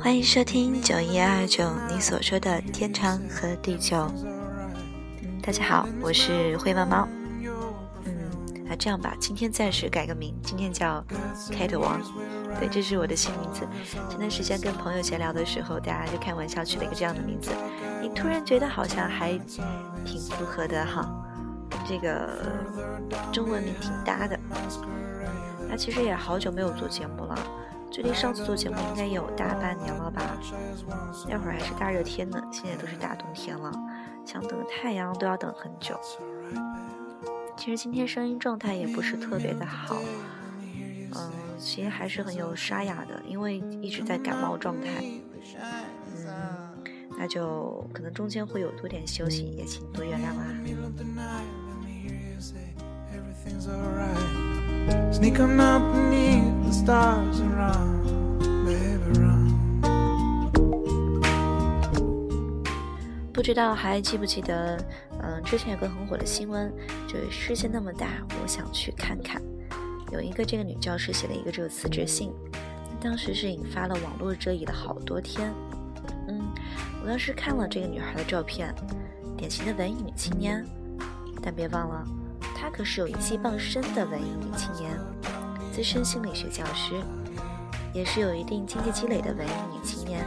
欢迎收听九一二九，你所说的天长和地久。嗯，大家好，我是灰猫猫。嗯，那这样吧，今天暂时改个名，今天叫 Kate 王。对，这是我的新名字。前段时间跟朋友闲聊的时候，大家就开玩笑取了一个这样的名字，你突然觉得好像还挺符合的哈，这个中文名挺搭的。那其实也好久没有做节目了，距离上次做节目应该有大半年了吧？那会儿还是大热天呢，现在都是大冬天了，想等太阳都要等很久。其实今天声音状态也不是特别的好，嗯，其实还是很有沙哑的，因为一直在感冒状态。嗯，那就可能中间会有多点休息，也请多原谅啦啊。不知道还记不记得，嗯，之前有个很火的新闻，就是世界那么大，我想去看看。有一个这个女教师写了一个这个辞职信，当时是引发了网络热议了好多天。嗯，我当时看了这个女孩的照片，典型的文艺女青年，但别忘了。她可是有一技傍身的文艺女青年，资深心理学教师，也是有一定经济积累的文艺女青年。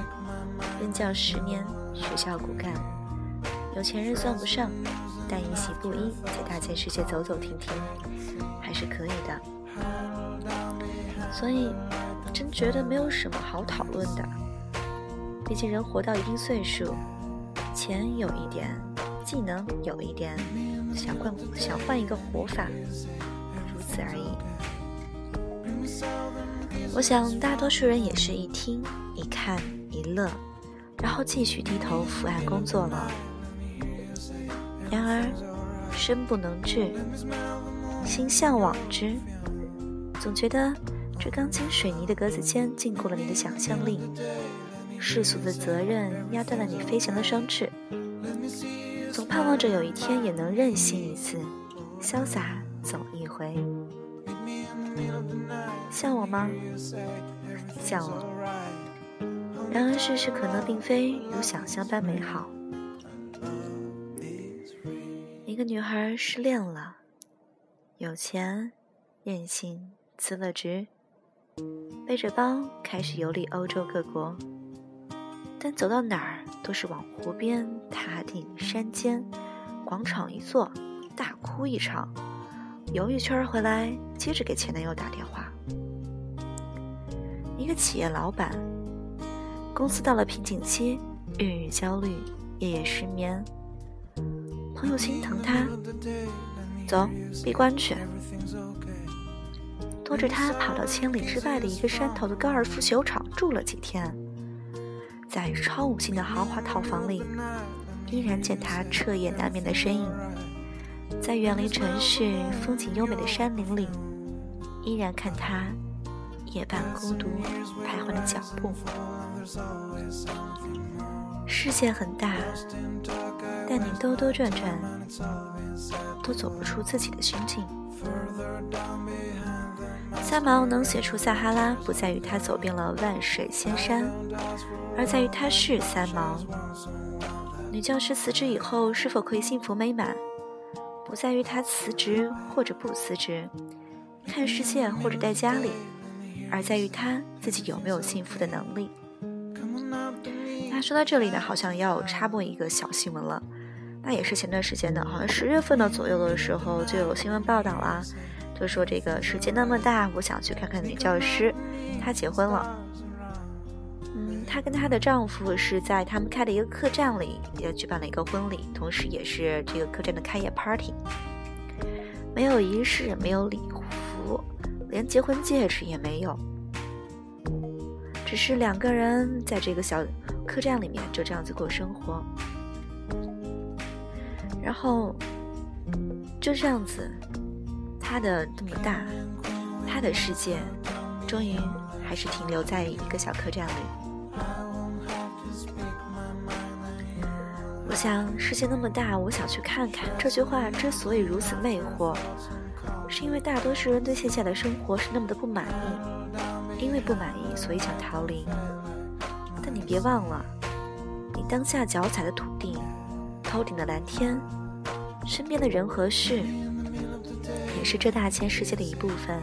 任教十年，学校骨干，有钱人算不上，但一袭布衣在大千世界走走停停，还是可以的。所以，真觉得没有什么好讨论的。毕竟人活到一定岁数，钱有一点，技能有一点。想换想换一个活法，如此而已。我想大多数人也是一听一看一乐，然后继续低头伏案工作了。然而身不能至，心向往之，总觉得这钢筋水泥的格子间禁锢了你的想象力，世俗的责任压断了你飞翔的双翅。或者有一天也能任性一次，潇洒走一回。像我吗？像我。然而世事可能并非如想象般美好。一个女孩失恋了，有钱、任性、辞了职，背着包开始游历欧洲各国。但走到哪儿都是往湖边、塔顶、山间、广场一坐，大哭一场，游一圈回来，接着给前男友打电话。一个企业老板，公司到了瓶颈期，日日焦虑，夜夜失眠。朋友心疼他，走，闭关去，拖着他跑到千里之外的一个山头的高尔夫球场住了几天。在超五星的豪华套房里，依然见他彻夜难眠的身影；在远离城市、风景优美的山林里，依然看他夜半孤独徘徊的脚步。世界很大，但你兜兜转转，都走不出自己的心境。三毛能写出撒哈拉，不在于他走遍了万水千山，而在于他是三毛。女教师辞职以后是否可以幸福美满，不在于她辞职或者不辞职，看世界或者待家里，而在于她自己有没有幸福的能力。那说到这里呢，好像要插播一个小新闻了，那也是前段时间的，好像十月份的左右的时候就有新闻报道啦。就说这个世界那么大，我想去看看女教师。她结婚了，她跟她的丈夫是在他们开的一个客栈里也举办了一个婚礼，同时也是这个客栈的开业 party。没有仪式，没有礼服，连结婚戒指也没有，只是两个人在这个小客栈里面就这样子过生活，然后就这样子，他的这么大，他的世界，终于还是停留在一个小客栈里。我想世界那么大，我想去看看。这句话之所以如此魅惑。是因为大多数人对现下的生活是那么的不满意，因为不满意，所以想逃离。但你别忘了，你当下脚踩的土地、头顶的蓝天、身边的人和事，也是这大千世界的一部分。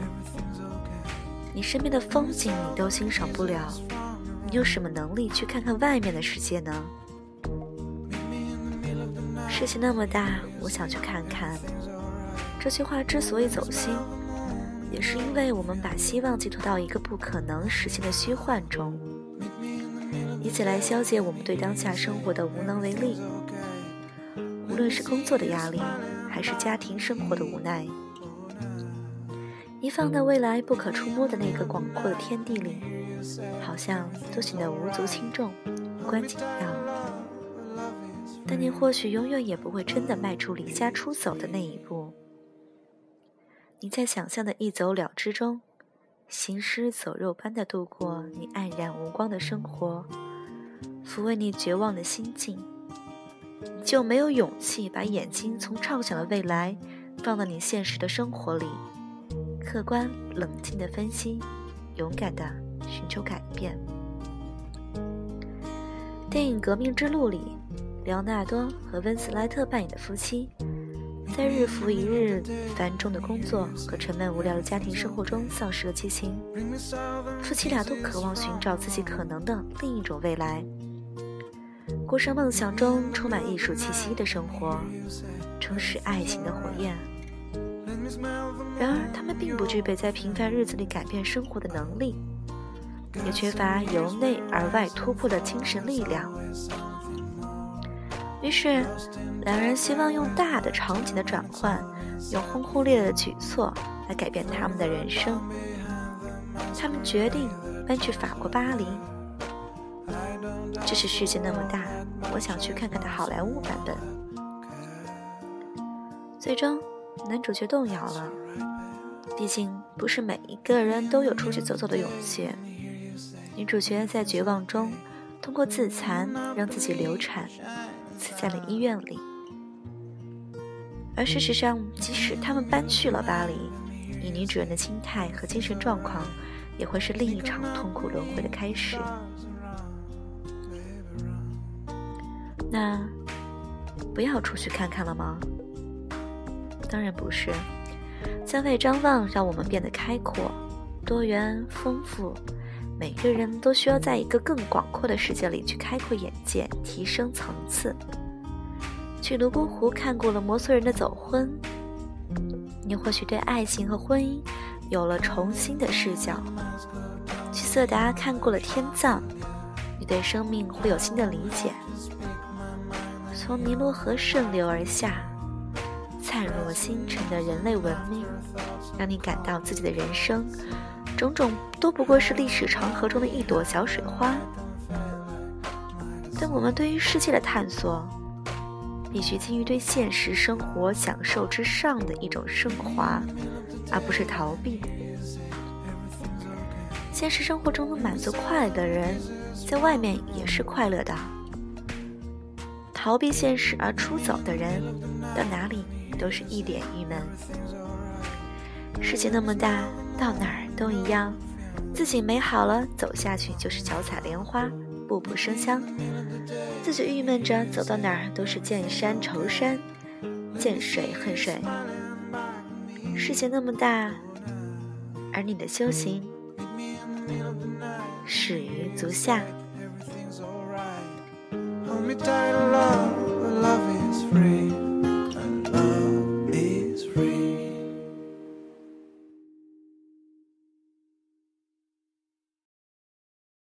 你身边的风景你都欣赏不了，你有什么能力去看看外面的世界呢？世界那么大，我想去看看。这句话之所以走心，也是因为我们把希望寄托到一个不可能实现的虚幻中，以此来消解我们对当下生活的无能为力。无论是工作的压力，还是家庭生活的无奈，一放到未来不可触摸的那个广阔的天地里，好像都显得无足轻重、无关紧要。但你或许永远也不会真的迈出离家出走的那一步。你在想象的一走了之中，行尸走肉般的度过你黯然无光的生活，抚慰你绝望的心境，就没有勇气把眼睛从畅想的未来放到你现实的生活里，客观冷静的分析，勇敢的寻求改变。电影《革命之路》里，莱昂纳多和温斯莱特扮演的夫妻。在日复一日繁重的工作和沉闷无聊的家庭生活中丧失了激情，夫妻俩都渴望寻找自己可能的另一种未来，过上梦想中充满艺术气息的生活，充实爱情的火焰。然而，他们并不具备在平凡日子里改变生活的能力，也缺乏由内而外突破的精神力量。于是，两人希望用大的场景的转换，用轰轰烈烈的举措来改变他们的人生。他们决定搬去法国巴黎。这是世界那么大，我想去看看的好莱坞版本。最终，男主角动摇了。毕竟，不是每一个人都有出去走走的勇气。女主角在绝望中，通过自残让自己流产。死在了医院里，而事实上，即使他们搬去了巴黎，以女主人的心态和精神状况，也会是另一场痛苦轮回的开始。那不要出去看看了吗？当然不是，向外张望，让我们变得开阔、多元、丰富。每个人都需要在一个更广阔的世界里去开阔眼界、提升层次。去泸沽湖看过了摩梭人的走婚，你或许对爱情和婚姻有了重新的视角；去色达看过了天葬，你对生命会有新的理解。从尼罗河顺流而下，灿若星辰的人类文明，让你感到自己的人生。种种都不过是历史长河中的一朵小水花，但我们对于世界的探索，必须基于对现实生活享受之上的一种升华，而不是逃避。现实生活中能满足快乐的人，在外面也是快乐的；逃避现实而出走的人，到哪里都是一脸郁闷。世界那么大，到哪儿都一样。自己美好了，走下去就是脚踩莲花，步步生香。自己郁闷着，走到哪儿都是见山愁山，见水恨水。世界那么大，而你的修行始于足下。Hold me tight, love, love is free.